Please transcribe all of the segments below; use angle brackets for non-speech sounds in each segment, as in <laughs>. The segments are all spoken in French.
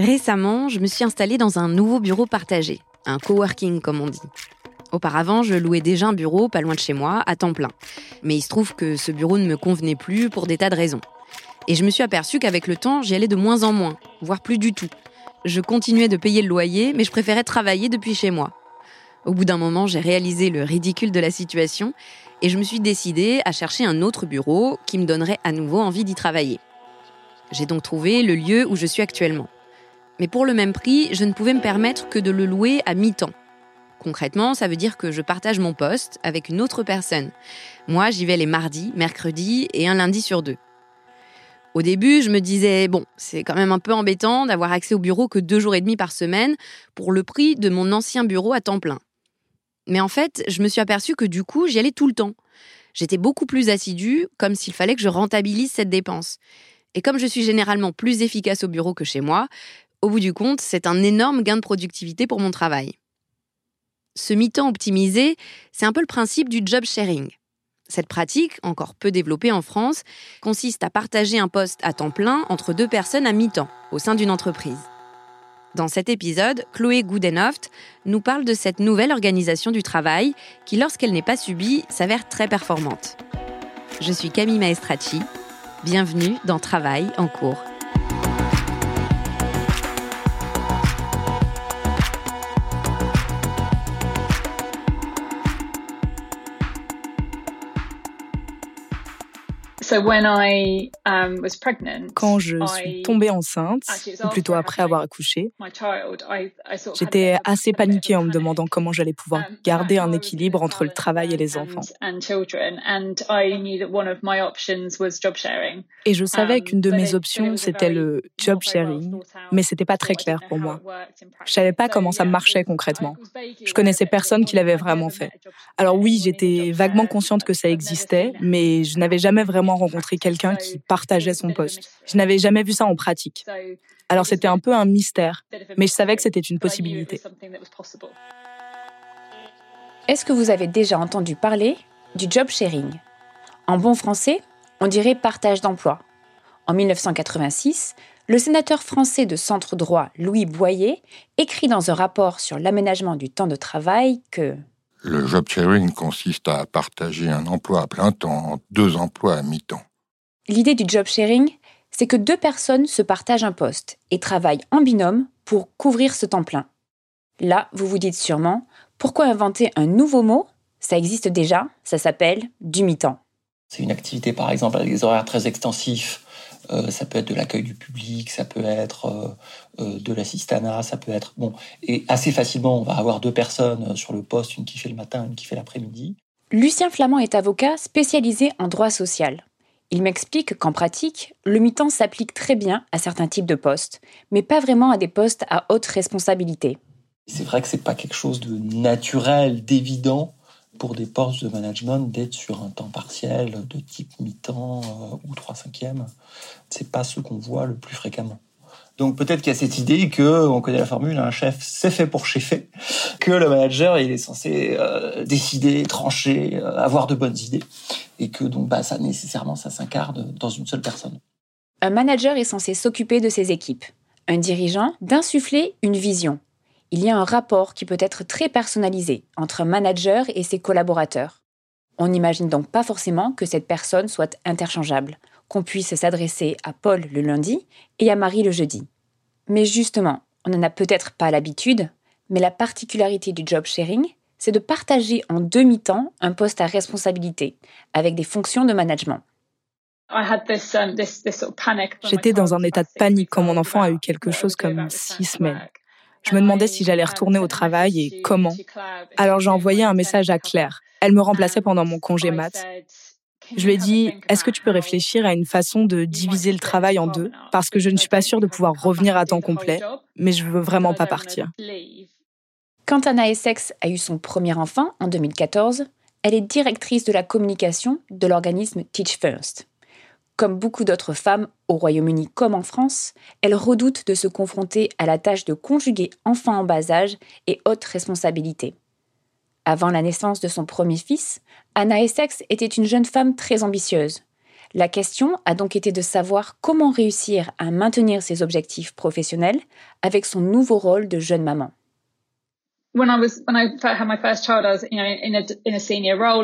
Récemment, je me suis installée dans un nouveau bureau partagé, un coworking comme on dit. Auparavant, je louais déjà un bureau pas loin de chez moi, à temps plein. Mais il se trouve que ce bureau ne me convenait plus pour des tas de raisons. Et je me suis aperçue qu'avec le temps, j'y allais de moins en moins, voire plus du tout. Je continuais de payer le loyer, mais je préférais travailler depuis chez moi. Au bout d'un moment, j'ai réalisé le ridicule de la situation et je me suis décidée à chercher un autre bureau qui me donnerait à nouveau envie d'y travailler. J'ai donc trouvé le lieu où je suis actuellement. Mais pour le même prix, je ne pouvais me permettre que de le louer à mi-temps. Concrètement, ça veut dire que je partage mon poste avec une autre personne. Moi, j'y vais les mardis, mercredis et un lundi sur deux. Au début, je me disais, bon, c'est quand même un peu embêtant d'avoir accès au bureau que deux jours et demi par semaine pour le prix de mon ancien bureau à temps plein. Mais en fait, je me suis aperçue que du coup, j'y allais tout le temps. J'étais beaucoup plus assidue, comme s'il fallait que je rentabilise cette dépense. Et comme je suis généralement plus efficace au bureau que chez moi, au bout du compte, c'est un énorme gain de productivité pour mon travail. Ce mi-temps optimisé, c'est un peu le principe du job sharing. Cette pratique, encore peu développée en France, consiste à partager un poste à temps plein entre deux personnes à mi-temps au sein d'une entreprise. Dans cet épisode, Chloé Goodenoft nous parle de cette nouvelle organisation du travail qui, lorsqu'elle n'est pas subie, s'avère très performante. Je suis Camille Maestracci. Bienvenue dans Travail en cours. Quand je suis tombée enceinte, ou plutôt après avoir accouché, j'étais assez paniquée en me demandant comment j'allais pouvoir um, garder un équilibre entre le travail et les enfants. Et je savais um, qu'une de mes options, c'était le job sharing, mais c'était pas très clair pour moi. Je savais pas comment ça marchait concrètement. Je connaissais personne qui l'avait vraiment fait. Alors oui, j'étais vaguement consciente que ça existait, mais je n'avais jamais vraiment rencontré quelqu'un qui partageait son poste. Je n'avais jamais vu ça en pratique. Alors c'était un peu un mystère, mais je savais que c'était une possibilité. Est-ce que vous avez déjà entendu parler du job sharing? En bon français, on dirait partage d'emploi. En 1986, le sénateur français de centre droit Louis Boyer écrit dans un rapport sur l'aménagement du temps de travail que le job sharing consiste à partager un emploi à plein temps en deux emplois à mi-temps. L'idée du job sharing, c'est que deux personnes se partagent un poste et travaillent en binôme pour couvrir ce temps plein. Là, vous vous dites sûrement, pourquoi inventer un nouveau mot? Ça existe déjà, ça s'appelle du mi-temps. C'est une activité par exemple avec des horaires très extensifs Euh, ça peut être de l'accueil du public, ça peut être euh, euh, de l'assistanat, ça peut être bon. Et assez facilement, on va avoir deux personnes sur le poste, une qui fait le matin, une qui fait l'après-midi. Lucien Flamand est avocat spécialisé en droit social. Il m'explique qu'en pratique, le mi-temps s'applique très bien à certains types de postes, mais pas vraiment à des postes à haute responsabilité. C'est vrai que c'est pas quelque chose de naturel, d'évident pour des postes de management d'être sur un temps partiel de type mi-temps euh, ou 3 cinquièmes. C'est pas ce qu'on voit le plus fréquemment. Donc peut-être qu'il y a cette idée que, on connaît la formule, un chef c'est fait pour chefer, que le manager il est censé euh, décider, trancher, euh, avoir de bonnes idées, et que donc bah ça nécessairement ça s'incarne dans une seule personne. Un manager est censé s'occuper de ses équipes, un dirigeant d'insuffler une vision, il y a un rapport qui peut être très personnalisé entre un manager et ses collaborateurs. On n'imagine donc pas forcément que cette personne soit interchangeable, qu'on puisse s'adresser à Paul le lundi et à Marie le jeudi. Mais justement, on n'en a peut-être pas l'habitude, mais la particularité du job sharing, c'est de partager en demi-temps un poste à responsabilité, avec des fonctions de management. Um, J'étais dans un état de panique quand mon enfant a eu quelque chose comme six semaines. Je me demandais si j'allais retourner au travail et comment. Alors j'ai envoyé un message à Claire. Elle me remplaçait pendant mon congé mat. Je lui ai dit, est-ce que tu peux réfléchir à une façon de diviser le travail en deux? Parce que je ne suis pas sûre de pouvoir revenir à temps complet, mais je veux vraiment pas partir. Quand Anna Essex a eu son premier enfant en 2014, elle est directrice de la communication de l'organisme Teach First. Comme beaucoup d'autres femmes au Royaume-Uni comme en France, elle redoute de se confronter à la tâche de conjuguer enfants en bas âge et hautes responsabilités. Avant la naissance de son premier fils, Anna Essex était une jeune femme très ambitieuse. La question a donc été de savoir comment réussir à maintenir ses objectifs professionnels avec son nouveau rôle de jeune maman.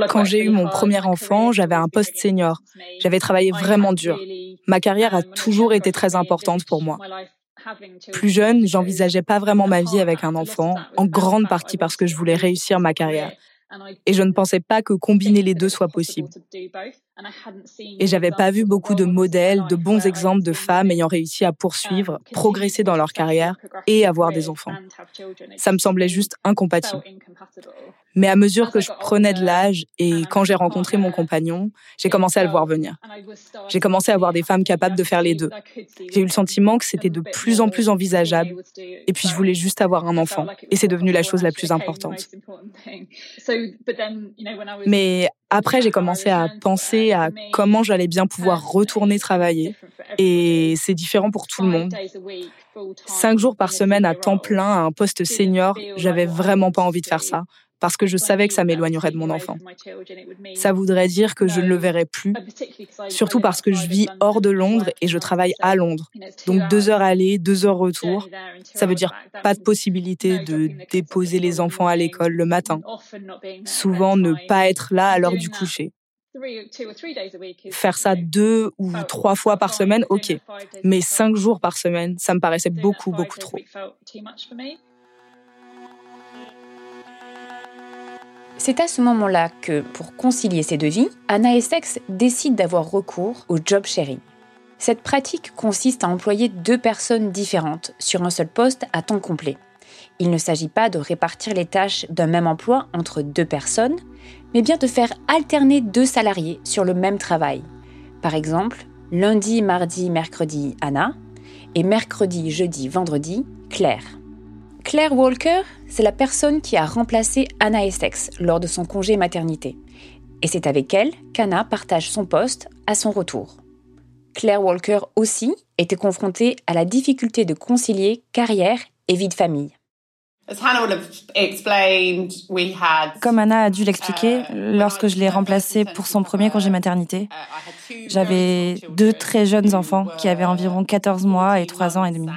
Quand j'ai eu mon premier enfant, j'avais un poste senior. J'avais travaillé vraiment dur. Ma carrière a toujours été très importante pour moi. Plus jeune, j'envisageais pas vraiment ma vie avec un enfant, en grande partie parce que je voulais réussir ma carrière. Et je ne pensais pas que combiner les deux soit possible. Et j'avais pas vu beaucoup de modèles, de bons exemples de femmes ayant réussi à poursuivre, progresser dans leur carrière et avoir des enfants. Ça me semblait juste incompatible. Mais à mesure que je prenais de l'âge et quand j'ai rencontré mon compagnon, j'ai commencé à le voir venir. J'ai commencé à voir des femmes capables de faire les deux. J'ai eu le sentiment que c'était de plus en plus envisageable. Et puis je voulais juste avoir un enfant. Et c'est devenu la chose la plus importante. Mais après, j'ai commencé à penser à comment j'allais bien pouvoir retourner travailler. Et c'est différent pour tout le monde. Cinq jours par semaine à temps plein à un poste senior, j'avais vraiment pas envie de faire ça parce que je savais que ça m'éloignerait de mon enfant. Ça voudrait dire que je ne le verrais plus, surtout parce que je vis hors de Londres et je travaille à Londres. Donc deux heures aller, deux heures retour. Ça veut dire pas de possibilité de déposer les enfants à l'école le matin. Souvent ne pas être là à l'heure du coucher. Faire ça deux ou trois fois par semaine, ok. Mais cinq jours par semaine, ça me paraissait beaucoup, beaucoup trop. C'est à ce moment-là que, pour concilier ces deux vies, Anna Essex décide d'avoir recours au job sharing. Cette pratique consiste à employer deux personnes différentes sur un seul poste à temps complet. Il ne s'agit pas de répartir les tâches d'un même emploi entre deux personnes, mais bien de faire alterner deux salariés sur le même travail. Par exemple, lundi, mardi, mercredi, Anna, et mercredi, jeudi, vendredi, Claire. Claire Walker, c'est la personne qui a remplacé Anna Essex lors de son congé maternité. Et c'est avec elle qu'Anna partage son poste à son retour. Claire Walker aussi était confrontée à la difficulté de concilier carrière et vie de famille. Comme Anna a dû l'expliquer, lorsque je l'ai remplacée pour son premier congé maternité, j'avais deux très jeunes enfants qui avaient environ 14 mois et 3 ans et demi.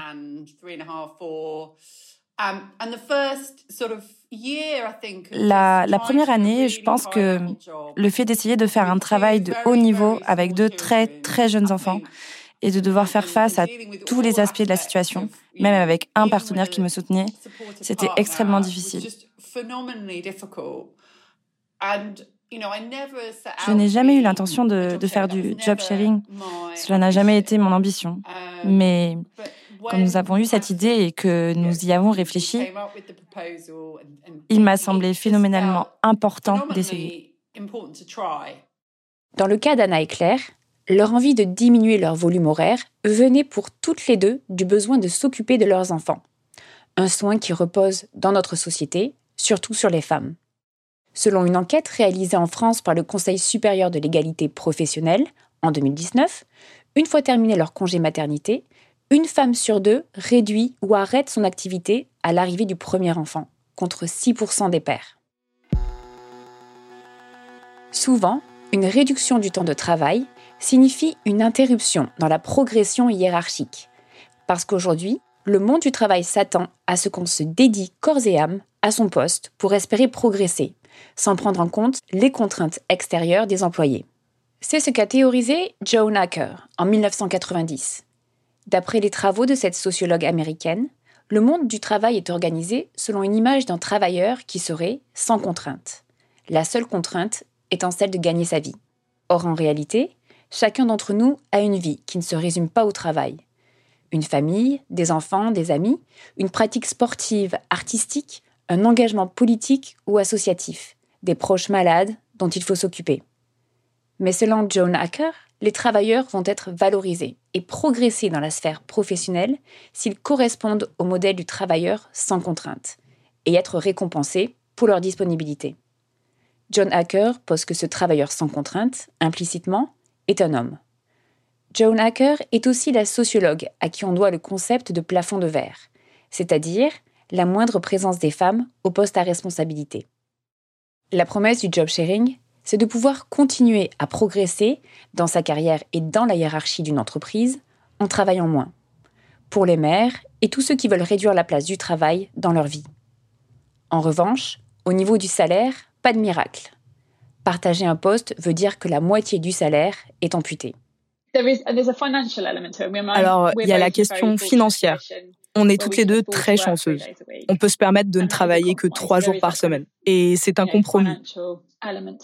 La, la, première année, je pense que le fait d'essayer de faire un travail de haut niveau avec deux très très jeunes enfants et de devoir faire face à tous les aspects de la situation, même avec un partenaire qui me soutenait, c'était extrêmement difficile. Je n'ai jamais eu l'intention de, de, faire du job sharing. Cela n'a jamais été mon ambition. Mais quand nous avons eu cette idée et que nous y avons réfléchi, il m'a semblé phénoménalement important d'essayer. Dans le cas d'Anna et Claire, leur envie de diminuer leur volume horaire venait pour toutes les deux du besoin de s'occuper de leurs enfants. Un soin qui repose dans notre société, surtout sur les femmes. Selon une enquête réalisée en France par le Conseil supérieur de l'égalité professionnelle en 2019, une fois terminé leur congé maternité, une femme sur deux réduit ou arrête son activité à l'arrivée du premier enfant, contre 6% des pères. Souvent, une réduction du temps de travail signifie une interruption dans la progression hiérarchique. Parce qu'aujourd'hui, le monde du travail s'attend à ce qu'on se dédie corps et âme à son poste pour espérer progresser, sans prendre en compte les contraintes extérieures des employés. C'est ce qu'a théorisé Joan Acker en 1990. D'après les travaux de cette sociologue américaine, le monde du travail est organisé selon une image d'un travailleur qui serait sans contrainte. La seule contrainte étant celle de gagner sa vie. Or, en réalité, chacun d'entre nous a une vie qui ne se résume pas au travail. Une famille, des enfants, des amis, une pratique sportive, artistique, un engagement politique ou associatif, des proches malades dont il faut s'occuper. Mais selon Joan Hacker, les travailleurs vont être valorisés et progresser dans la sphère professionnelle s'ils correspondent au modèle du travailleur sans contrainte et être récompensés pour leur disponibilité. John Hacker pose que ce travailleur sans contrainte, implicitement, est un homme. Joan Hacker est aussi la sociologue à qui on doit le concept de plafond de verre, c'est-à-dire la moindre présence des femmes au poste à responsabilité. La promesse du job sharing, c'est de pouvoir continuer à progresser dans sa carrière et dans la hiérarchie d'une entreprise en travaillant moins. Pour les mères et tous ceux qui veulent réduire la place du travail dans leur vie. En revanche, au niveau du salaire, pas de miracle. Partager un poste veut dire que la moitié du salaire est amputée. Alors, il y a la question financière. On est toutes les deux très chanceuses. On peut se permettre de ne travailler que trois jours par semaine. Et c'est un compromis.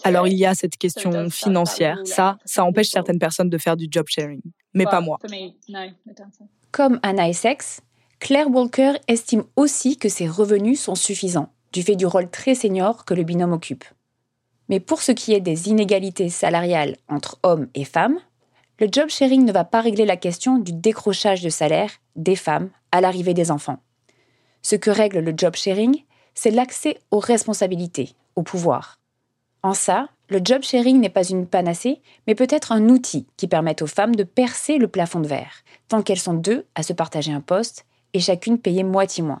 Alors, il y a cette question financière. Ça, ça empêche certaines personnes de faire du job sharing. Mais pas moi. Comme Anna Essex, Claire Walker estime aussi que ses revenus sont suffisants du fait du rôle très senior que le binôme occupe. Mais pour ce qui est des inégalités salariales entre hommes et femmes, le job sharing ne va pas régler la question du décrochage de salaire des femmes à l'arrivée des enfants. Ce que règle le job sharing, c'est l'accès aux responsabilités, au pouvoir. En ça, le job sharing n'est pas une panacée, mais peut-être un outil qui permet aux femmes de percer le plafond de verre, tant qu'elles sont deux à se partager un poste et chacune payer moitié moins.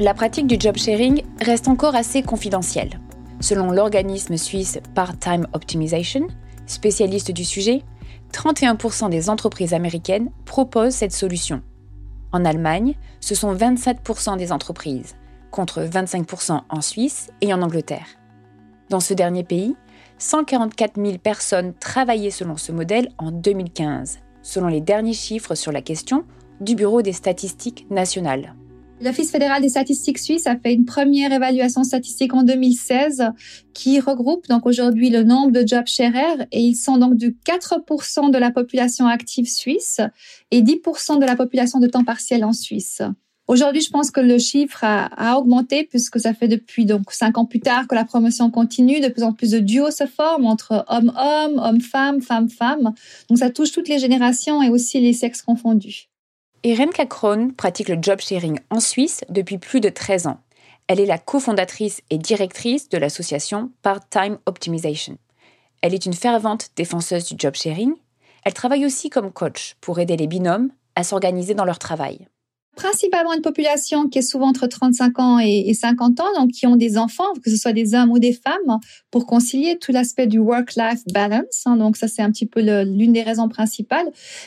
La pratique du job sharing reste encore assez confidentielle. Selon l'organisme suisse Part-Time Optimization, spécialiste du sujet, 31% des entreprises américaines proposent cette solution. En Allemagne, ce sont 27% des entreprises, contre 25% en Suisse et en Angleterre. Dans ce dernier pays, 144 000 personnes travaillaient selon ce modèle en 2015, selon les derniers chiffres sur la question du Bureau des statistiques nationales. L'Office fédéral des statistiques suisses a fait une première évaluation statistique en 2016 qui regroupe donc aujourd'hui le nombre de job sharers et ils sont donc du 4% de la population active suisse et 10% de la population de temps partiel en Suisse. Aujourd'hui, je pense que le chiffre a, a, augmenté puisque ça fait depuis donc cinq ans plus tard que la promotion continue. De plus en plus de duos se forment entre hommes-hommes, hommes-femmes, femmes-femmes. Donc ça touche toutes les générations et aussi les sexes confondus. Renka Krohn pratique le job sharing en Suisse depuis plus de 13 ans. Elle est la cofondatrice et directrice de l'association Part-Time Optimization. Elle est une fervente défenseuse du job sharing Elle travaille aussi comme coach pour aider les binômes à s'organiser dans leur travail principalement une population qui est souvent entre 35 ans et 50 ans, donc qui ont des enfants, que ce soit des hommes ou des femmes, pour concilier tout l'aspect du work-life balance. Hein. donc ça, c'est un petit peu l'une des raisons principales.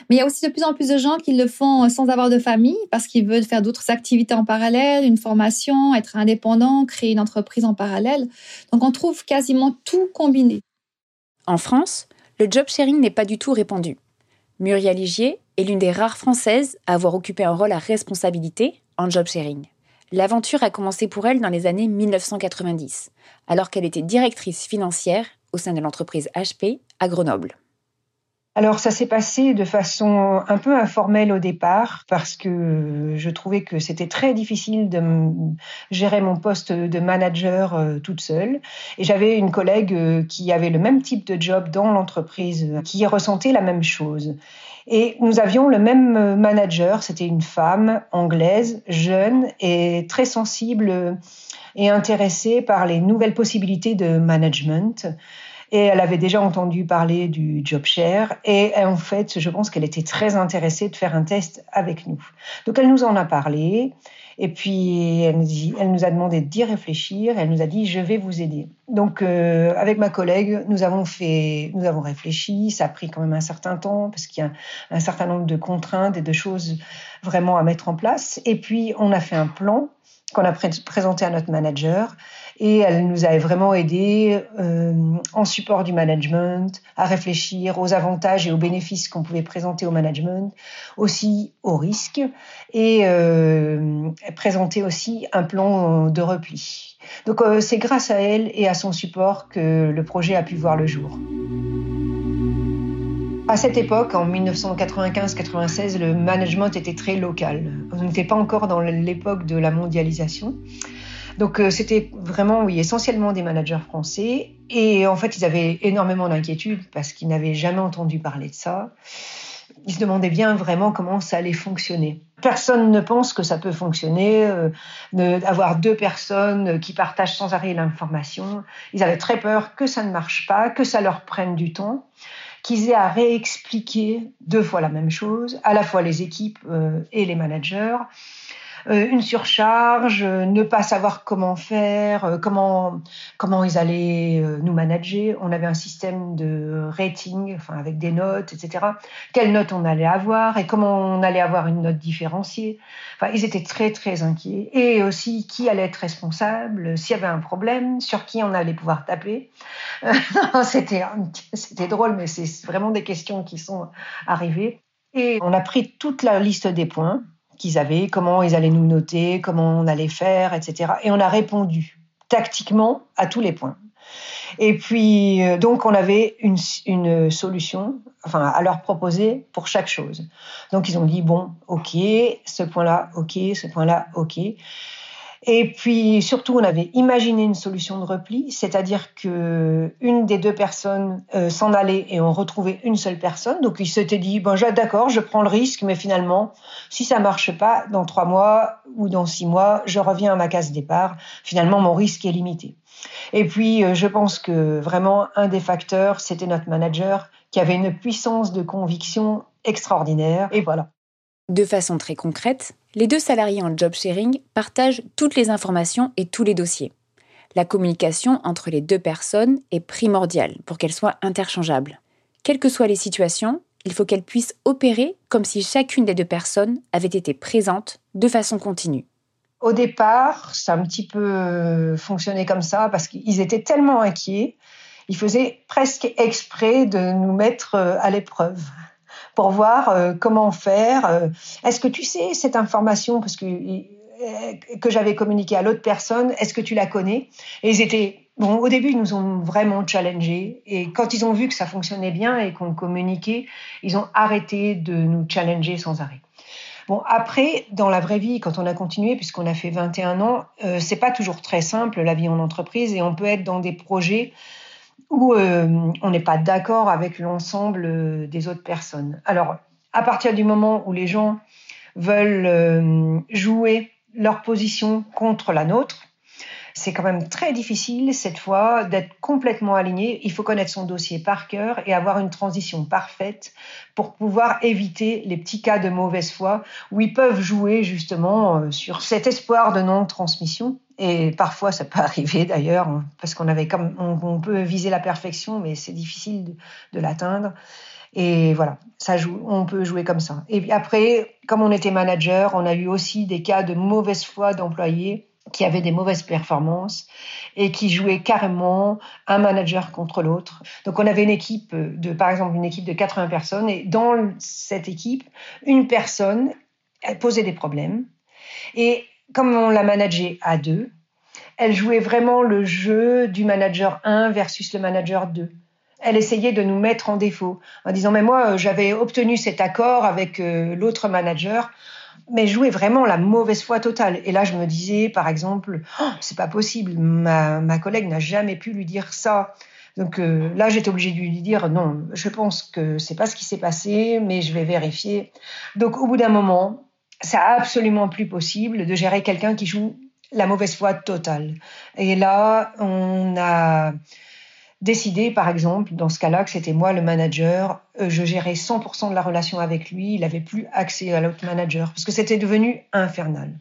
Mais il y a aussi de plus en plus de gens qui le font sans avoir de famille, parce qu'ils veulent faire d'autres activités en parallèle, une formation, être indépendant, créer une entreprise en parallèle. Donc on trouve quasiment tout combiné. En France, le job sharing n'est pas du tout répandu. Muriel Ligier est l'une des rares Françaises à avoir occupé un rôle à responsabilité en job sharing. L'aventure a commencé pour elle dans les années 1990, alors qu'elle était directrice financière au sein de l'entreprise HP à Grenoble. Alors ça s'est passé de façon un peu informelle au départ parce que je trouvais que c'était très difficile de gérer mon poste de manager euh, toute seule et j'avais une collègue euh, qui avait le même type de job dans l'entreprise qui ressentait la même chose. Et nous avions le même manager, c'était une femme anglaise, jeune et très sensible et intéressée par les nouvelles possibilités de management et elle avait déjà entendu parler du job share et en fait, je pense qu'elle était très intéressée de faire un test avec nous. Donc elle nous en a parlé et puis elle nous, dit, elle nous a demandé d'y réfléchir. Elle nous a dit je vais vous aider. Donc euh, avec ma collègue, nous avons fait, nous avons réfléchi. Ça a pris quand même un certain temps parce qu'il y a un certain nombre de contraintes et de choses vraiment à mettre en place. Et puis on a fait un plan qu'on a présenté à notre manager et elle nous a vraiment aidé euh, en support du management, à réfléchir aux avantages et aux bénéfices qu'on pouvait présenter au management, aussi aux risques, et euh, présenter aussi un plan de repli. Donc euh, c'est grâce à elle et à son support que le projet a pu voir le jour. À cette époque, en 1995-96, le management était très local. On n'était pas encore dans l'époque de la mondialisation. Donc euh, c'était vraiment, oui, essentiellement des managers français. Et en fait, ils avaient énormément d'inquiétudes parce qu'ils n'avaient jamais entendu parler de ça. Ils se demandaient bien vraiment comment ça allait fonctionner. Personne ne pense que ça peut fonctionner, euh, deux personnes qui partagent sans arrêt l'information. Ils avaient très peur que ça ne marche pas, que ça leur prenne du temps, qu'ils aient à réexpliquer deux fois la même chose, à la fois les équipes euh, et les managers. Euh, une surcharge, euh, ne pas savoir comment faire, euh, comment comment ils allaient nous manager. On avait un système de rating, enfin avec des notes, etc. Quelle note on allait avoir et comment on allait avoir une note différenciée. Enfin, ils étaient très très inquiets et aussi qui allait être responsable, s'il y avait un problème, sur qui on allait pouvoir taper. <laughs> c'était c'était drôle, mais c'est vraiment des questions qui sont arrivées. Et on a pris toute la liste des points qu'ils avaient, comment ils allaient nous noter, comment on allait faire, etc. Et on a répondu tactiquement à tous les points. Et puis, euh, donc, on avait une, une, solution, enfin, à leur proposer pour chaque chose. Donc, ils ont dit, bon, OK, ce point-là, OK, ce point-là, OK. Et puis surtout, on avait imaginé une solution de repli, c'est-à-dire que une des deux personnes euh, s'en allait et on retrouvait une seule personne. Donc il s'était dit bon, d'accord, je prends le risque, mais finalement, si ça marche pas, dans trois mois ou dans six mois, je reviens à ma case départ. Finalement, mon risque est limité. Et puis, euh, je pense que vraiment un des facteurs, c'était notre manager qui avait une puissance de conviction extraordinaire. Et voilà. De façon très concrète, les deux salariés en job sharing partagent toutes les informations et tous les dossiers. La communication entre les deux personnes est primordiale pour qu'elle soit interchangeable. Quelles que soient les situations, il faut qu'elles puissent opérer comme si chacune des deux personnes avait été présente de façon continue. Au départ, ça a un petit peu fonctionné comme ça parce qu'ils étaient tellement inquiets, ils faisaient presque exprès de nous mettre à l'épreuve pour voir euh, comment faire. Euh, est-ce que tu sais cette information parce que euh, que j'avais communiqué à l'autre personne, est-ce que tu la connais? Et ils étaient Bon, au début, ils nous ont vraiment challengés. Et quand ils ont vu que ça fonctionnait bien et qu'on communiquait, ils ont arrêté de nous challenger sans arrêt. Bon, après, dans la vraie vie, quand on a continué, puisqu'on a fait 21 ans, euh, c'est pas toujours très simple la vie en entreprise et on peut être dans des projets où euh, on n'est pas d'accord avec l'ensemble euh, des autres personnes. Alors, à partir du moment où les gens veulent euh, jouer leur position contre la nôtre, c'est quand même très difficile cette fois d'être complètement aligné. Il faut connaître son dossier par cœur et avoir une transition parfaite pour pouvoir éviter les petits cas de mauvaise foi où ils peuvent jouer justement euh, sur cet espoir de non-transmission. Et parfois, ça peut <laughs> arriver d'ailleurs, parce qu'on avait comme, on, peut viser la perfection, mais c'est difficile de, l'atteindre. Et voilà, ça joue, on peut jouer comme ça. Et après, comme on était manager, on a eu aussi des cas de mauvaise foi d'employés qui avaient des mauvaises performances et qui jouaient carrément un manager contre l'autre. Donc on avait une équipe de, par exemple, une équipe de 80 personnes et dans cette équipe, une personne posait des problèmes et comme on l'a managée à deux, elle jouait vraiment le jeu du manager 1 versus le manager 2 elle essayait de nous mettre en défaut en disant mais moi j'avais obtenu cet accord avec euh, l'autre manager mais jouer vraiment la mauvaise foi totale. Et là, je me disais, par exemple, oh, c'est pas possible, ma, collègue n'a jamais pu lui dire ça. Donc euh, là, j'étais obligée de lui dire non, je pense que c'est pas ce qui s'est passé, mais je vais vérifier. Donc au bout d'un moment, c'est absolument plus possible de gérer quelqu'un qui joue la mauvaise foi totale. Et là, on a décidé, par exemple, dans ce cas-là, que c'était moi le manager, euh, je gérais 100% de la relation avec lui, il n'avait plus accès à l'autre manager, parce que c'était devenu infernal.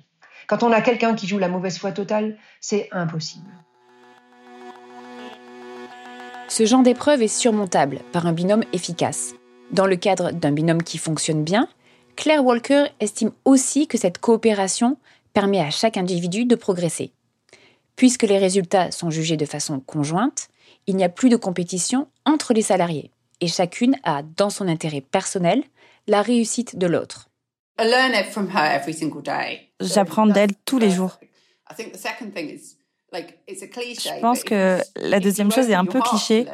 Quand on a quelqu'un qui joue la mauvaise foi totale, c'est impossible. Ce genre d'épreuve est surmontable par un binôme efficace. Dans le cadre d'un binôme qui fonctionne bien, Claire Walker estime aussi que cette coopération permet à chaque individu de progresser. Puisque les résultats sont jugés de façon conjointe, il n'y a plus de compétition entre les salariés et chacune a, dans son intérêt personnel, la réussite de l'autre. J'apprends d'elle tous les jours. Je pense que la deuxième chose est un peu cliché,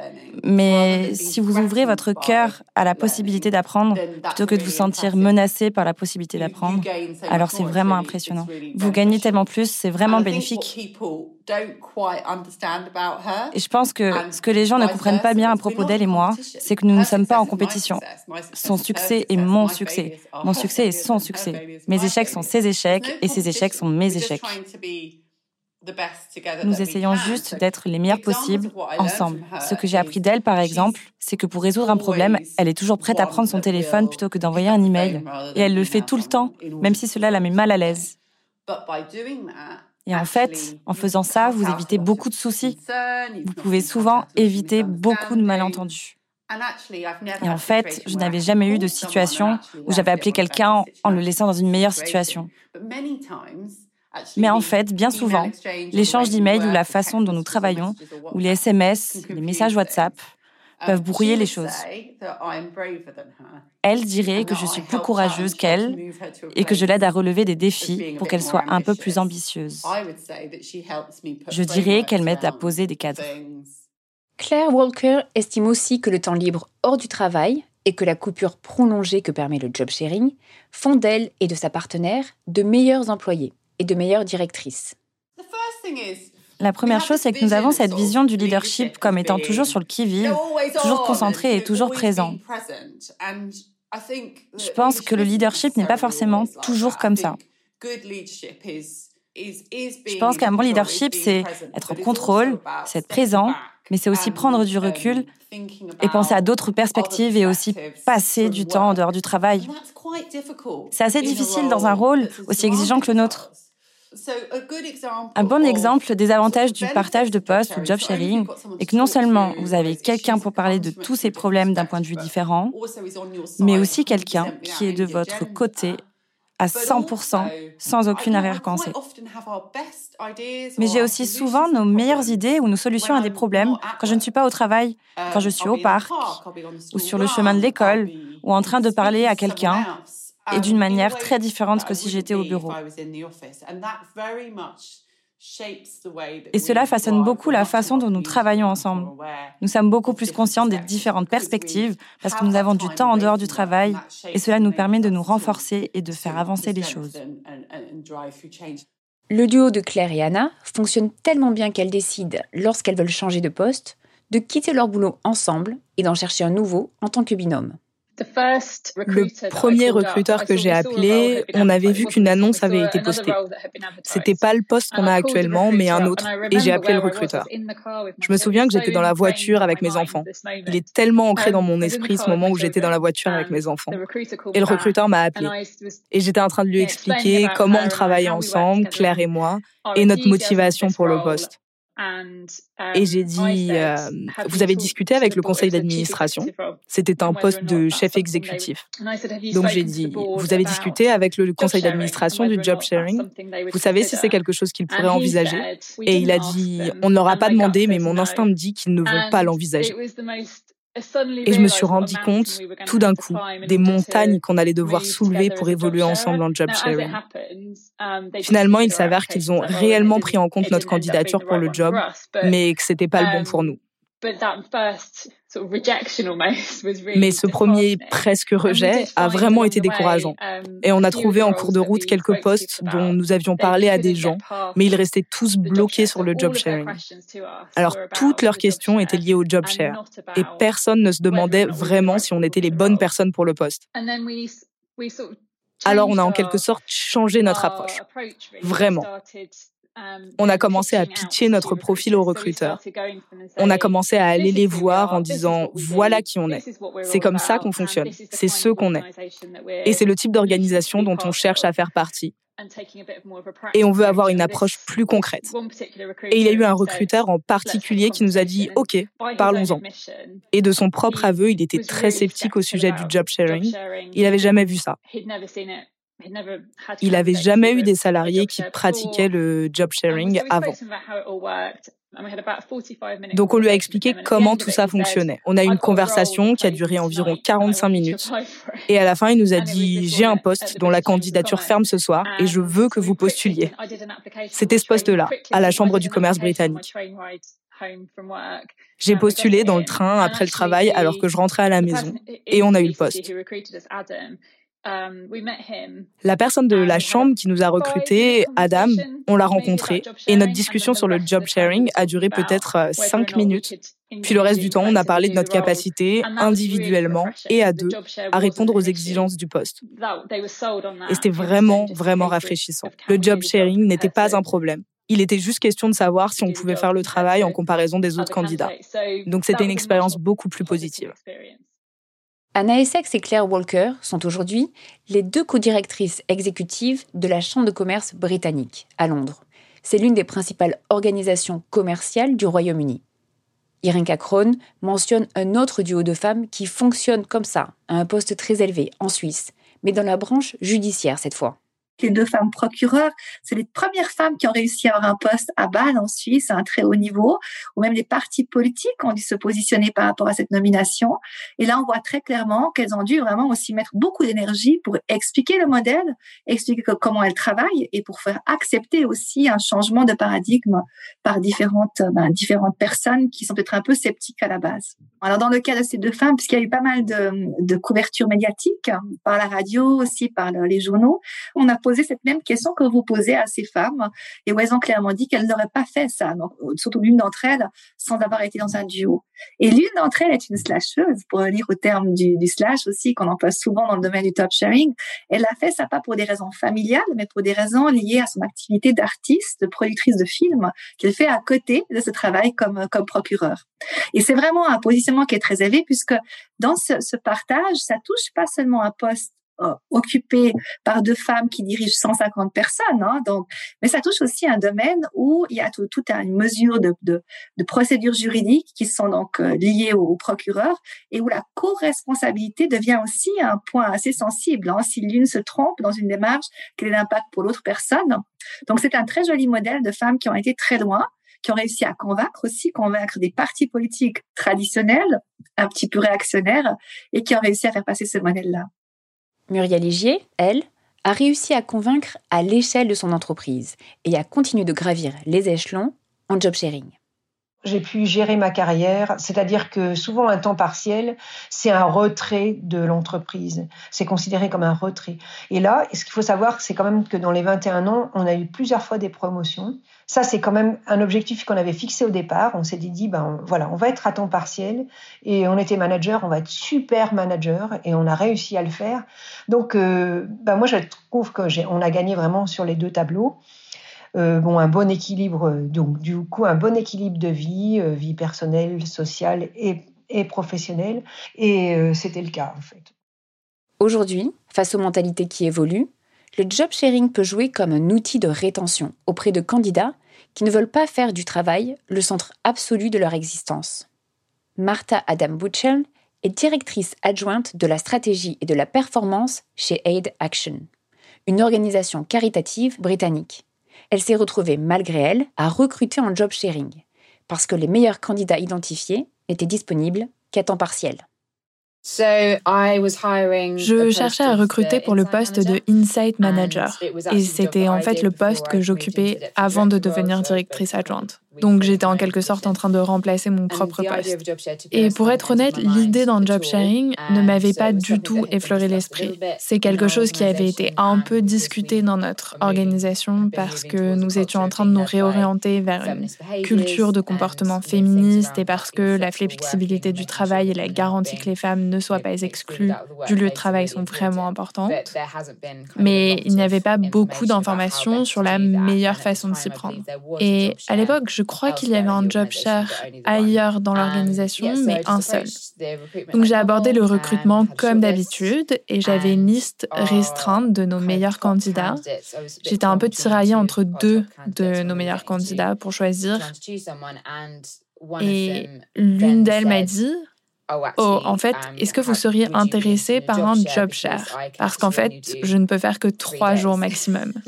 mais si vous ouvrez votre cœur à la possibilité d'apprendre plutôt que de vous sentir menacé par la possibilité d'apprendre, alors c'est vraiment impressionnant. Vous gagnez tellement plus, c'est vraiment bénéfique. Et je pense que ce que les gens ne comprennent pas bien à propos d'elle et moi, c'est que nous ne sommes pas en compétition. Son succès est mon succès. Mon succès est son succès. Mes échecs sont ses échecs et ses échecs sont mes échecs. Nous essayons juste d'être les meilleurs possibles ensemble. Ce que j'ai appris d'elle, par exemple, c'est que pour résoudre un problème, elle est toujours prête à prendre son téléphone plutôt que d'envoyer un email. Et elle le fait tout le temps, même si cela la met mal à l'aise. Et en fait, en faisant ça, vous évitez beaucoup de soucis. Vous pouvez souvent éviter beaucoup de malentendus. Et en fait, je n'avais jamais eu de situation où j'avais appelé quelqu'un en le laissant dans une meilleure situation. Mais en fait, bien souvent, l'échange d'emails ou la façon dont nous travaillons, ou les SMS, les messages WhatsApp, peuvent brouiller les choses. Elle dirait que je suis plus courageuse qu'elle et que je l'aide à relever des défis pour qu'elle soit un peu plus ambitieuse. Je dirais qu'elle m'aide à poser des cadres. Claire Walker estime aussi que le temps libre hors du travail et que la coupure prolongée que permet le job sharing font d'elle et de sa partenaire de meilleurs employés et de meilleures directrices. La première chose, c'est que nous avons cette vision du leadership comme étant toujours sur le qui-vive, toujours concentré et toujours présent. Je pense que le leadership n'est pas forcément toujours comme ça. Je pense qu'un bon leadership, c'est être en contrôle, c'est être présent, mais c'est aussi prendre du recul et penser à d'autres perspectives et aussi passer du temps en dehors du travail. C'est assez difficile dans un rôle aussi exigeant que le nôtre. Un bon exemple des avantages du partage de postes ou job sharing est que non seulement vous avez quelqu'un pour parler de tous ces problèmes d'un point de vue différent, mais aussi quelqu'un qui est de votre côté à 100% sans aucune arrière-pensée. Mais j'ai aussi souvent nos meilleures idées ou nos solutions à des problèmes quand je ne suis pas au travail, quand je suis au parc ou sur le chemin de l'école ou en train de parler à quelqu'un et d'une manière très différente que si j'étais au bureau. Et cela façonne beaucoup la façon dont nous travaillons ensemble. Nous sommes beaucoup plus conscients des différentes perspectives parce que nous avons du temps en dehors du travail et cela nous permet de nous renforcer et de faire avancer les choses. Le duo de Claire et Anna fonctionne tellement bien qu'elles décident, lorsqu'elles veulent changer de poste, de quitter leur boulot ensemble et d'en chercher un nouveau en tant que binôme. Le premier recruteur que j'ai appelé, on avait vu qu'une annonce avait été postée. C'était pas le poste qu'on a actuellement, mais un autre, et j'ai appelé le recruteur. Je me souviens que j'étais dans la voiture avec mes enfants. Il est tellement ancré dans mon esprit ce moment où j'étais dans la voiture avec mes enfants. Et le recruteur m'a appelé. Et j'étais en train de lui expliquer comment on travaillait ensemble, Claire et moi, et notre motivation pour le poste. Et j'ai dit, euh, vous avez discuté avec le conseil d'administration. C'était un poste de chef exécutif. Donc j'ai dit, vous avez discuté avec le conseil d'administration du job sharing. Vous savez si c'est quelque chose qu'ils pourraient envisager? Et il a dit, on ne leur a pas demandé, mais mon instinct me dit qu'ils ne veulent pas l'envisager. Et je me suis rendu compte, tout d'un coup, des montagnes qu'on allait devoir soulever pour évoluer ensemble en job sharing. Um, Finalement, il s'avère qu'ils ont réellement pris en compte notre candidature pour le job, mais que c'était pas le bon um, pour nous. <laughs> Mais ce premier presque rejet a vraiment été décourageant. Um, Et on a trouvé en cours de route quelques postes dont nous avions parlé à des gens, mais ils restaient tous bloqués sur le job sharing. Alors toutes leurs questions étaient liées au job share. Et personne ne se demandait vraiment si on était les bonnes personnes pour le poste. Alors on a en quelque sorte changé notre approche. Vraiment. Um, on a commencé à pitcher notre profil aux recruteurs. On a commencé à aller les voir en disant voilà qui on est. C'est comme ça qu'on fonctionne. C'est ce qu'on est. Et c'est le type d'organisation dont on cherche à faire partie. Et on veut avoir une approche plus concrète. Et il y a eu un recruteur en particulier qui nous a dit OK, parlons-en. Et de son propre aveu, il était très sceptique au sujet du job sharing. Il n'avait jamais vu ça. Il n'avait jamais eu des salariés qui pratiquaient le job sharing avant. Donc on lui a expliqué comment tout ça fonctionnait. On a eu une conversation qui a duré environ 45 minutes. Et à la fin, il nous a dit, j'ai un poste dont la candidature ferme ce soir et je veux que vous postuliez. C'était ce poste-là, à la Chambre du commerce britannique. J'ai postulé dans le train après le travail alors que je rentrais à la maison et on a eu le poste. Um, la personne de la chambre qui nous a recrutés, Adam, on l'a rencontré et notre discussion sur le job sharing a duré peut-être euh, cinq minutes. Puis le reste du temps, on a parlé de notre capacité, individuellement et à deux, à répondre aux exigences du poste. Et c'était vraiment, vraiment rafraîchissant. Le job sharing n'était pas un problème. Il était juste question de savoir si on pouvait faire le travail en comparaison des autres candidats. Donc c'était une expérience beaucoup plus positive. Anna Essex et Claire Walker sont aujourd'hui les deux co-directrices exécutives de la Chambre de commerce britannique à Londres. C'est l'une des principales organisations commerciales du Royaume-Uni. Irinka Krohn mentionne un autre duo de femmes qui fonctionne comme ça, à un poste très élevé en Suisse, mais dans la branche judiciaire cette fois les deux femmes procureurs, c'est les premières femmes qui ont réussi à avoir un poste à Bâle en Suisse à un très haut niveau, ou même les partis politiques ont dû se positionner par rapport à cette nomination. Et là, on voit très clairement qu'elles ont dû vraiment aussi mettre beaucoup d'énergie pour expliquer le modèle, expliquer comment elles travaillent et pour faire accepter aussi un changement de paradigme par différentes, ben, différentes personnes qui sont peut-être un peu sceptiques à la base. Alors, dans le cas de ces deux femmes, puisqu'il y a eu pas mal de, de couverture médiatique par la radio aussi, par les journaux, on a poser cette même question que vous posez à ces femmes et où elles ont clairement dit qu'elles n'auraient pas fait ça, surtout l'une d'entre elles, sans avoir été dans un duo. Et l'une d'entre elles est une slasheuse, pour lire au terme du, slash aussi, qu'on emploie souvent dans le domaine du top sharing. Elle a fait ça pas pour des raisons familiales, mais pour des raisons liées à son activité d'artiste, de productrice de films, qu'elle fait à côté de ce travail comme, comme procureur. Et c'est vraiment un positionnement qui est très élevé, puisque dans ce, partage, ça touche pas seulement un poste occupé par deux femmes qui dirigent 150 personnes. Hein, donc, mais ça touche aussi un domaine où il y a tout, tout une mesure de, de, de, procédures juridiques qui sont donc euh, liées au, procureur et où la co-responsabilité devient aussi un point assez sensible. Hein, si l'une se trompe dans une démarche, quel est l'impact pour l'autre personne Donc, c'est un très joli modèle de femmes qui ont été très loin qui ont réussi à convaincre aussi, convaincre des partis politiques traditionnels, un petit peu réactionnaires, et qui ont réussi à faire passer ce modèle-là. Muriel Ligier, elle, a réussi à convaincre à l'échelle de son entreprise et a continué de gravir les échelons en job sharing. J'ai pu gérer ma carrière, c'est-à-dire que souvent un temps partiel, c'est un retrait de l'entreprise. C'est considéré comme un retrait. Et là, ce qu'il faut savoir, c'est quand même que dans les 21 ans, on a eu plusieurs fois des promotions. Ça, c'est quand même un objectif qu'on avait fixé au départ. On s'est dit, ben voilà, on va être à temps partiel et on était manager, on va être super manager et on a réussi à le faire. Donc, euh, ben moi, je trouve que on a gagné vraiment sur les deux tableaux. Euh, un bon équilibre, donc du coup, un bon équilibre de vie, euh, vie personnelle, sociale et, professionnelle. Et euh, c'était le cas, en fait. Aujourd'hui, face aux mentalités qui évoluent, le job sharing peut jouer comme un outil de rétention auprès de candidats qui ne veulent pas faire du travail le centre absolu de leur existence. Martha Adam Butchell est directrice adjointe de la stratégie et de la performance chez Aid Action, une organisation caritative britannique elle s'est retrouvée, malgré elle, à recruter en job sharing, parce que les meilleurs candidats identifiés n'étaient disponibles qu'à temps partiel. Je cherchais à recruter pour le poste de Insight Manager et c'était en fait le poste que j'occupais avant de devenir directrice adjointe. Donc j'étais en quelque sorte en train de remplacer mon propre poste. Et pour être honnête, l'idée d'un job sharing ne m'avait pas du tout effleuré l'esprit. C'est quelque chose qui avait été un peu discuté dans notre organisation parce que nous étions en train de nous réorienter vers une culture de comportement féministe et parce que la flexibilité du travail et la garantie que les femmes ne soient pas exclues du lieu de travail sont vraiment importantes. Mais il n'y avait pas beaucoup d'informations sur la meilleure façon de s'y prendre. Et à l'époque, je crois qu'il y avait un job share ailleurs dans l'organisation, mais un seul. Donc j'ai abordé le recrutement comme d'habitude et j'avais une liste restreinte de nos meilleurs candidats. J'étais un peu tiraillée entre deux de nos meilleurs candidats pour choisir. Et l'une d'elles m'a dit, Oh, en fait, est-ce que vous seriez intéressé par un job share? Parce qu'en fait, je ne peux faire que trois jours maximum. <laughs>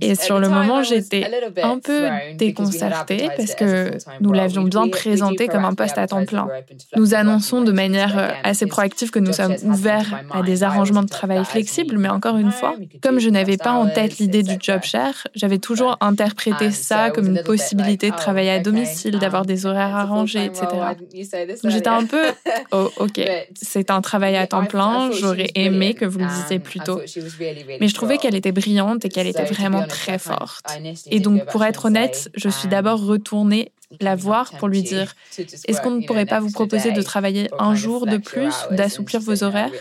Et sur le moment, j'étais un peu déconcertée parce que nous l'avions bien présenté comme un poste à temps plein. Nous annonçons de manière euh, assez proactive que nous sommes ouverts à des arrangements de travail flexibles, mais encore une fois, comme je n'avais pas en tête l'idée du job share, j'avais toujours interprété ça comme une possibilité de travailler à domicile, d'avoir des horaires arrangés, etc. J'étais un peu, oh, ok, <laughs> c'est un travail à temps plein, j'aurais aimé que vous le disiez plus tôt. Mais je trouvais qu'elle était brillante et qu'elle était vraiment très forte. Et donc, pour être honnête, je suis d'abord retournée la voir pour lui dire Est-ce qu'on ne pourrait pas vous proposer de travailler un jour de plus ou d'assouplir vos horaires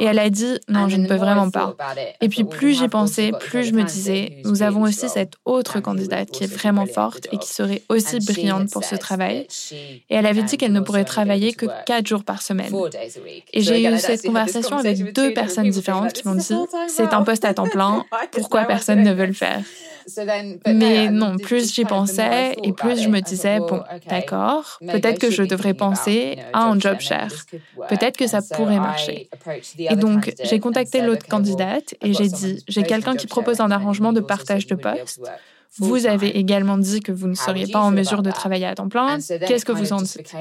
Et elle a dit Non, je ne peux vraiment pas. Et puis plus j'y pensais, plus je me disais Nous avons aussi cette autre candidate qui est vraiment forte et qui serait aussi brillante pour ce travail. Et elle avait dit qu'elle ne pourrait travailler que quatre jours par semaine. Et j'ai eu cette conversation avec deux personnes différentes qui m'ont dit C'est un poste à temps plein, pourquoi personne ne veut le faire? Mais non, plus j'y pensais et plus je me disais, bon, d'accord, peut-être que je devrais penser à un job share. Peut-être que ça pourrait marcher. Et donc, j'ai contacté l'autre candidate et j'ai dit, j'ai quelqu'un qui propose un arrangement de partage de poste. Vous avez également dit que vous ne seriez pas en mesure de travailler à temps plein. Qu'est-ce que vous en dites?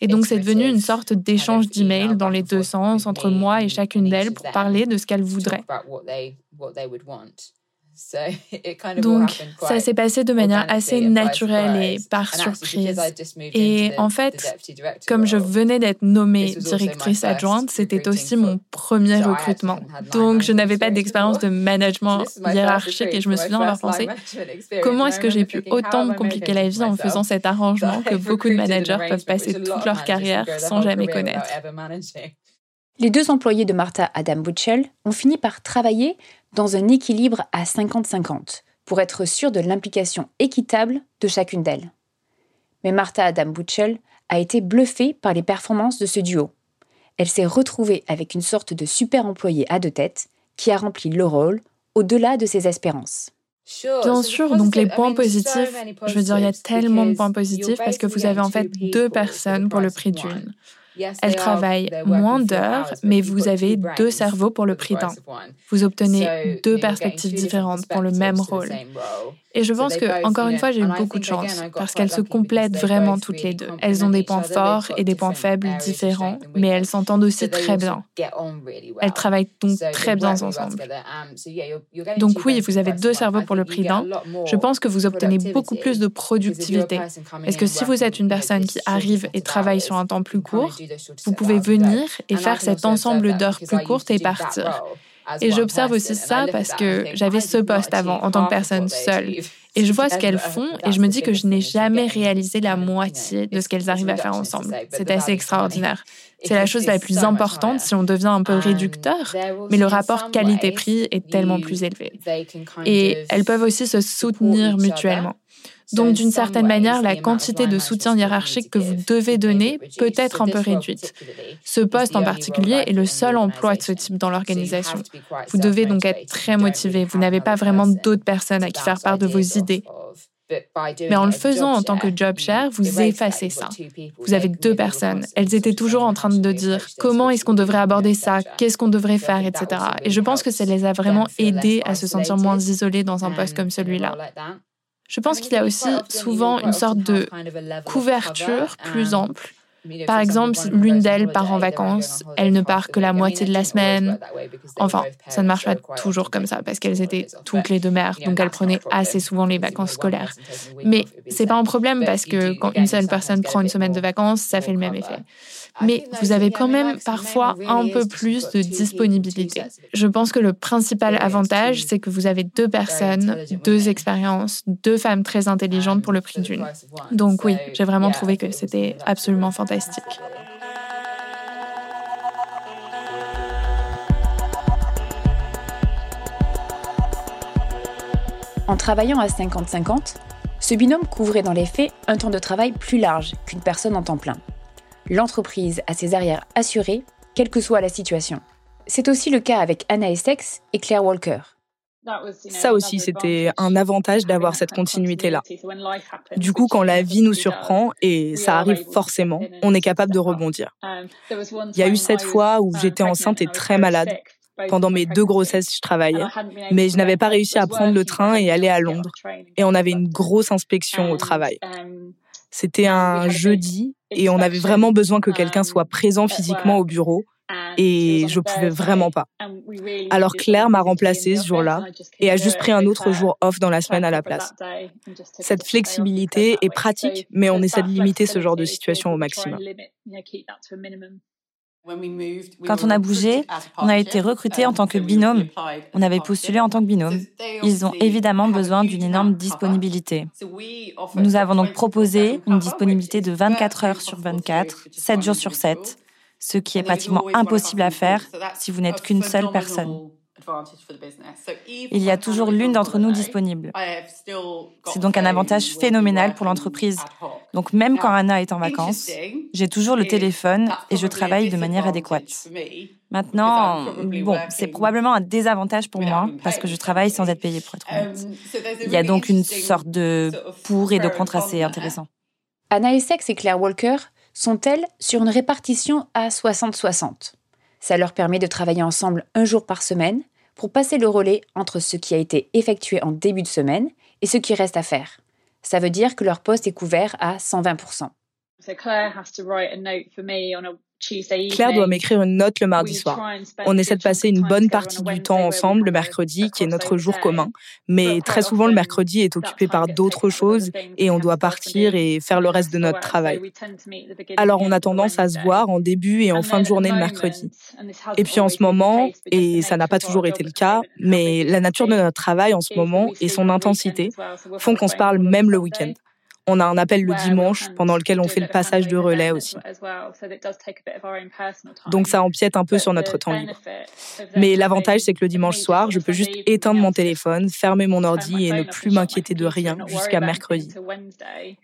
Et donc, c'est devenu une sorte d'échange d'emails dans les deux sens entre moi et chacune d'elles pour parler de ce qu'elles voudraient. <laughs> Donc, ça s'est passé de manière assez naturelle et par surprise. Et en fait, comme je venais d'être nommée directrice adjointe, c'était aussi mon premier recrutement. Donc, je n'avais pas d'expérience de management hiérarchique et je me souviens avoir pensé, comment est-ce que j'ai pu autant me compliquer la vie en faisant cet arrangement <laughs> que beaucoup de managers peuvent passer toute leur carrière sans jamais connaître. Les deux employés de Martha Adam Butchell ont fini par travailler dans un équilibre à 50-50 pour être sûr de l'implication équitable de chacune d'elles. Mais Martha Adam Butchell a été bluffée par les performances de ce duo. Elle s'est retrouvée avec une sorte de super employé à deux têtes qui a rempli le rôle au-delà de ses espérances. Bien sûr, donc les points positifs, je veux dire, il y a tellement de points positifs parce que vous avez en fait deux personnes pour le prix d'une. Elles travaillent moins d'heures, mais vous avez deux cerveaux pour le prix d'un. Vous obtenez deux perspectives différentes pour le même rôle. Et je pense que, encore une fois, j'ai eu beaucoup de chance parce qu'elles se complètent vraiment toutes les deux. Elles ont des points forts et des points faibles différents, mais elles s'entendent aussi très bien. Elles travaillent donc très bien ensemble. Donc oui, vous avez deux cerveaux pour le prix d'un. Je pense que vous obtenez beaucoup plus de productivité. Parce que si vous êtes une personne qui arrive et travaille sur un temps plus court, vous pouvez venir et faire cet ensemble d'heures plus courtes et partir. Et j'observe aussi ça parce que j'avais ce poste avant en tant que personne seule. Et je vois ce qu'elles font et je me dis que je n'ai jamais réalisé la moitié de ce qu'elles arrivent à faire ensemble. C'est assez extraordinaire. C'est la chose la plus importante si on devient un peu réducteur, mais le rapport qualité-prix est tellement plus élevé. Et elles peuvent aussi se soutenir mutuellement. Donc, d'une certaine manière, la quantité de soutien hiérarchique que vous devez donner peut être un peu réduite. Ce poste en particulier est le seul emploi de ce type dans l'organisation. Vous devez donc être très motivé. Vous n'avez pas vraiment d'autres personnes à qui faire part de vos idées. Mais en le faisant en tant que job share, vous effacez ça. Vous avez deux personnes. Elles étaient toujours en train de dire comment est-ce qu'on devrait aborder ça, qu'est-ce qu'on devrait faire, etc. Et je pense que ça les a vraiment aidés à se sentir moins isolés dans un poste comme celui-là. Je pense qu'il y a aussi souvent une sorte de couverture plus ample. Par exemple, l'une d'elles part en vacances, elle ne part que la moitié de la semaine. Enfin, ça ne marche pas toujours comme ça parce qu'elles étaient toutes les deux mères, donc elles prenaient assez souvent les vacances scolaires. Mais c'est pas un problème parce que quand une seule personne prend une semaine de vacances, ça fait le même effet mais vous avez quand même parfois un peu plus de disponibilité. Je pense que le principal avantage, c'est que vous avez deux personnes, deux expériences, deux femmes très intelligentes pour le prix d'une. Donc oui, j'ai vraiment trouvé que c'était absolument fantastique. En travaillant à 50-50, ce binôme couvrait dans les faits un temps de travail plus large qu'une personne en temps plein l'entreprise a ses arrières assurées, quelle que soit la situation. C'est aussi le cas avec Anna Essex et Claire Walker. Ça aussi, c'était un avantage d'avoir cette continuité-là. Du coup, quand la vie nous surprend, et ça arrive forcément, on est capable de rebondir. Il y a eu cette fois où j'étais enceinte et très malade. Pendant mes deux grossesses, je travaillais, mais je n'avais pas réussi à prendre le train et aller à Londres. Et on avait une grosse inspection au travail. C'était un jeudi et on avait vraiment besoin que quelqu'un soit présent physiquement au bureau. Et je pouvais vraiment pas. Alors Claire m'a remplacée ce jour-là et a juste pris un autre jour off dans la semaine à la place. Cette flexibilité est pratique, mais on essaie de limiter ce genre de situation au maximum. Quand on a bougé, on a été recruté en tant que binôme. On avait postulé en tant que binôme. Ils ont évidemment besoin d'une énorme disponibilité. Nous avons donc proposé une disponibilité de 24 heures sur 24, 7 jours sur 7, ce qui est pratiquement impossible à faire si vous n'êtes qu'une seule personne. Il y a toujours l'une d'entre nous disponible. C'est donc un avantage phénoménal pour l'entreprise. Donc même quand Anna est en vacances, j'ai toujours le téléphone et je travaille de manière adéquate. Maintenant, bon, c'est probablement un désavantage pour moi parce que je travaille sans être payée pour être honnête. Il y a donc une sorte de pour et de contre assez intéressant. Anna Essex et Claire Walker sont-elles sur une répartition à 60-60 Ça leur permet de travailler ensemble un jour par semaine pour passer le relais entre ce qui a été effectué en début de semaine et ce qui reste à faire. Ça veut dire que leur poste est couvert à 120%. Claire doit m'écrire une note le mardi soir. On essaie de passer une bonne partie du temps ensemble le mercredi, qui est notre jour commun. Mais très souvent, le mercredi est occupé par d'autres choses et on doit partir et faire le reste de notre travail. Alors, on a tendance à se voir en début et en fin de journée le mercredi. Et puis en ce moment, et ça n'a pas toujours été le cas, mais la nature de notre travail en ce moment et son intensité font qu'on se parle même le week-end. On a un appel le dimanche pendant lequel on fait le passage de relais aussi. Donc ça empiète un peu sur notre temps libre. Mais l'avantage, c'est que le dimanche soir, je peux juste éteindre mon téléphone, fermer mon ordi et ne plus m'inquiéter de rien jusqu'à mercredi.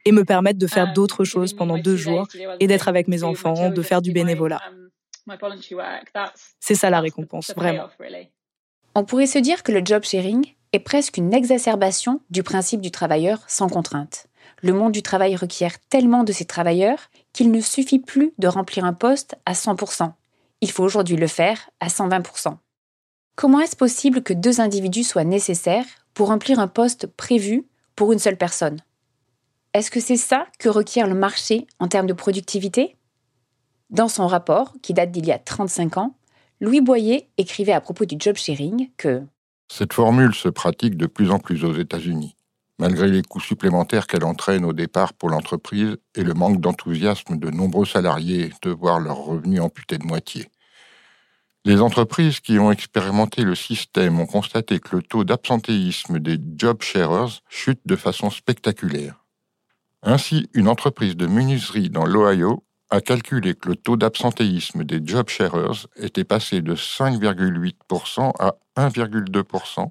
Et me permettre de faire d'autres choses pendant deux jours et d'être avec mes enfants, de faire du bénévolat. C'est ça la récompense, vraiment. On pourrait se dire que le job sharing est presque une exacerbation du principe du travailleur sans contrainte le monde du travail requiert tellement de ses travailleurs qu'il ne suffit plus de remplir un poste à 100%. Il faut aujourd'hui le faire à 120%. Comment est-ce possible que deux individus soient nécessaires pour remplir un poste prévu pour une seule personne? Est-ce que c'est ça que requiert le marché en termes de productivité? Dans son rapport, qui date d'il y a 35 ans, Louis Boyer écrivait à propos du job sharing que Cette formule se pratique de plus en plus aux États-Unis malgré les coûts supplémentaires qu'elle entraîne au départ pour l'entreprise et le manque d'enthousiasme de nombreux salariés de voir leurs revenus amputés de moitié. Les entreprises qui ont expérimenté le système ont constaté que le taux d'absentéisme des job sharers chute de façon spectaculaire. Ainsi, une entreprise de menuiserie dans l'Ohio a calculé que le taux d'absentéisme des job sharers était passé de 5,8% à 1,2%,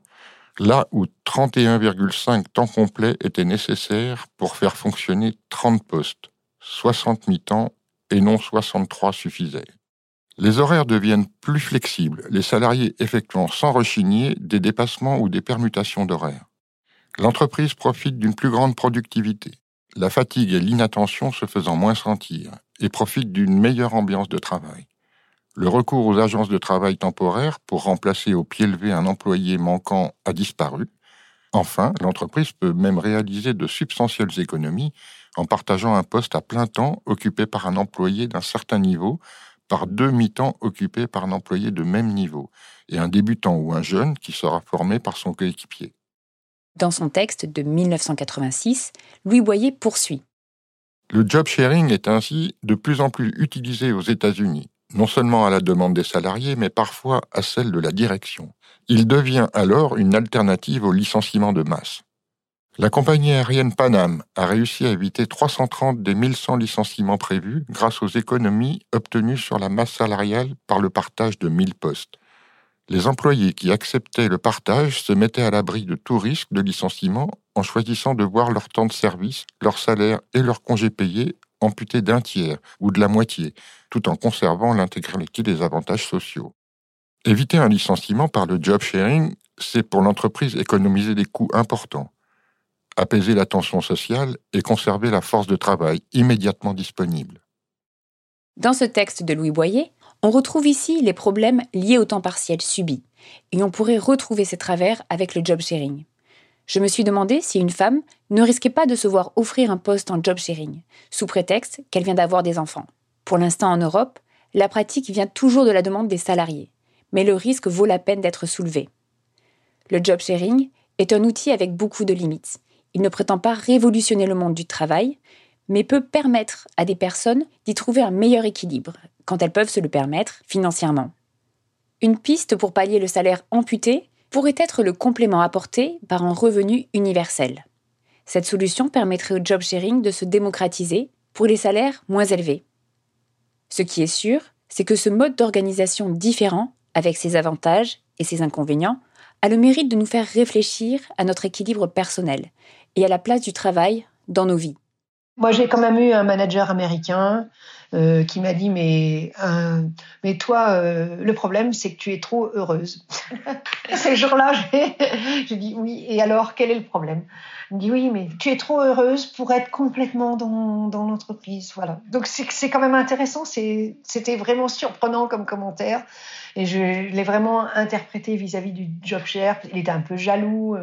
là où 31,5 temps complet étaient nécessaires pour faire fonctionner 30 postes, 60 mi-temps et non 63 suffisaient. Les horaires deviennent plus flexibles, les salariés effectuant sans rechigner des dépassements ou des permutations d'horaires. L'entreprise profite d'une plus grande productivité, la fatigue et l'inattention se faisant moins sentir, et profite d'une meilleure ambiance de travail. Le recours aux agences de travail temporaires pour remplacer au pied levé un employé manquant a disparu. Enfin, l'entreprise peut même réaliser de substantielles économies en partageant un poste à plein temps occupé par un employé d'un certain niveau par deux mi-temps occupés par un employé de même niveau et un débutant ou un jeune qui sera formé par son coéquipier. Dans son texte de 1986, Louis Boyer poursuit. Le job sharing est ainsi de plus en plus utilisé aux États-Unis non seulement à la demande des salariés, mais parfois à celle de la direction. Il devient alors une alternative au licenciement de masse. La compagnie aérienne Panam a réussi à éviter 330 des 1100 licenciements prévus grâce aux économies obtenues sur la masse salariale par le partage de 1000 postes. Les employés qui acceptaient le partage se mettaient à l'abri de tout risque de licenciement en choisissant de voir leur temps de service, leur salaire et leurs congés payés amputés d'un tiers ou de la moitié, tout en conservant l'intégralité des avantages sociaux. Éviter un licenciement par le job sharing, c'est pour l'entreprise économiser des coûts importants, apaiser la tension sociale et conserver la force de travail immédiatement disponible. Dans ce texte de Louis Boyer, on retrouve ici les problèmes liés au temps partiel subi, et on pourrait retrouver ces travers avec le job sharing. Je me suis demandé si une femme ne risquait pas de se voir offrir un poste en job sharing, sous prétexte qu'elle vient d'avoir des enfants. Pour l'instant en Europe, la pratique vient toujours de la demande des salariés, mais le risque vaut la peine d'être soulevé. Le job sharing est un outil avec beaucoup de limites. Il ne prétend pas révolutionner le monde du travail, mais peut permettre à des personnes d'y trouver un meilleur équilibre, quand elles peuvent se le permettre financièrement. Une piste pour pallier le salaire amputé pourrait être le complément apporté par un revenu universel. Cette solution permettrait au job sharing de se démocratiser pour les salaires moins élevés. Ce qui est sûr, c'est que ce mode d'organisation différent, avec ses avantages et ses inconvénients, a le mérite de nous faire réfléchir à notre équilibre personnel et à la place du travail dans nos vies. Moi, j'ai quand même eu un manager américain euh, qui m'a dit mais euh, mais toi euh, le problème c'est que tu es trop heureuse. <laughs> Ces jours-là <laughs> j'ai dit oui. Et alors quel est le problème? Il me dit oui mais tu es trop heureuse pour être complètement dans, dans l'entreprise. Voilà. Donc c'est quand même intéressant. C'était vraiment surprenant comme commentaire. Et je l'ai vraiment interprété vis-à-vis du job share. Il était un peu jaloux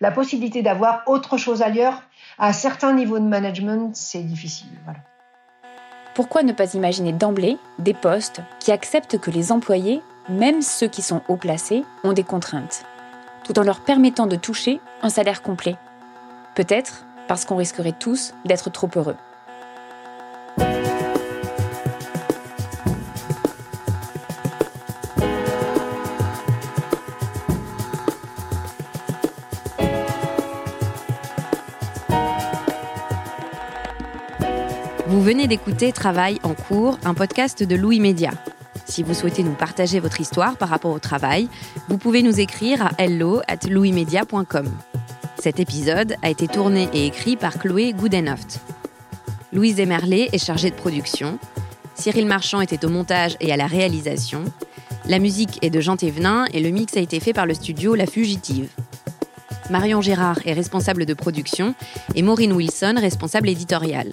la possibilité d'avoir autre chose ailleurs. À certains niveaux de management c'est difficile. Voilà pourquoi ne pas imaginer d'emblée des postes qui acceptent que les employés, même ceux qui sont haut placés, ont des contraintes, tout en leur permettant de toucher un salaire complet? Peut-être parce qu'on risquerait tous d'être trop heureux. Vous venez d'écouter Travail en cours, un podcast de Louis Média. Si vous souhaitez nous partager votre histoire par rapport au travail, vous pouvez nous écrire à hello at. Cet épisode a été tourné et écrit par Chloé Goodenoft. Louise Emerlet est chargée de production. Cyril Marchand était au montage et à la réalisation. La musique est de Jean Thévenin et le mix a été fait par le studio La Fugitive. Marion Gérard est responsable de production et Maureen Wilson responsable éditoriale.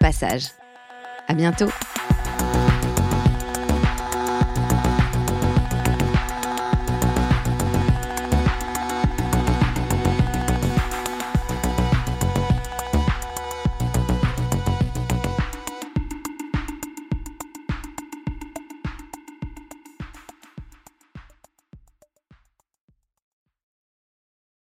Passage. À bientôt!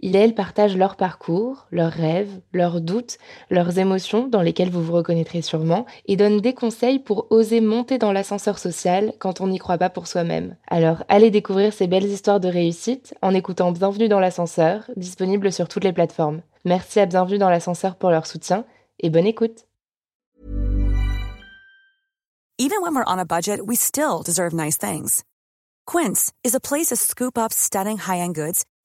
il et elle partagent leur parcours, leurs rêves, leurs doutes, leurs émotions dans lesquelles vous vous reconnaîtrez sûrement, et donnent des conseils pour oser monter dans l'ascenseur social quand on n'y croit pas pour soi-même. Alors allez découvrir ces belles histoires de réussite en écoutant Bienvenue dans l'ascenseur, disponible sur toutes les plateformes. Merci à Bienvenue dans l'ascenseur pour leur soutien et bonne écoute. Even when we're on a budget, we still deserve nice things. Quince is a place to scoop up stunning high-end goods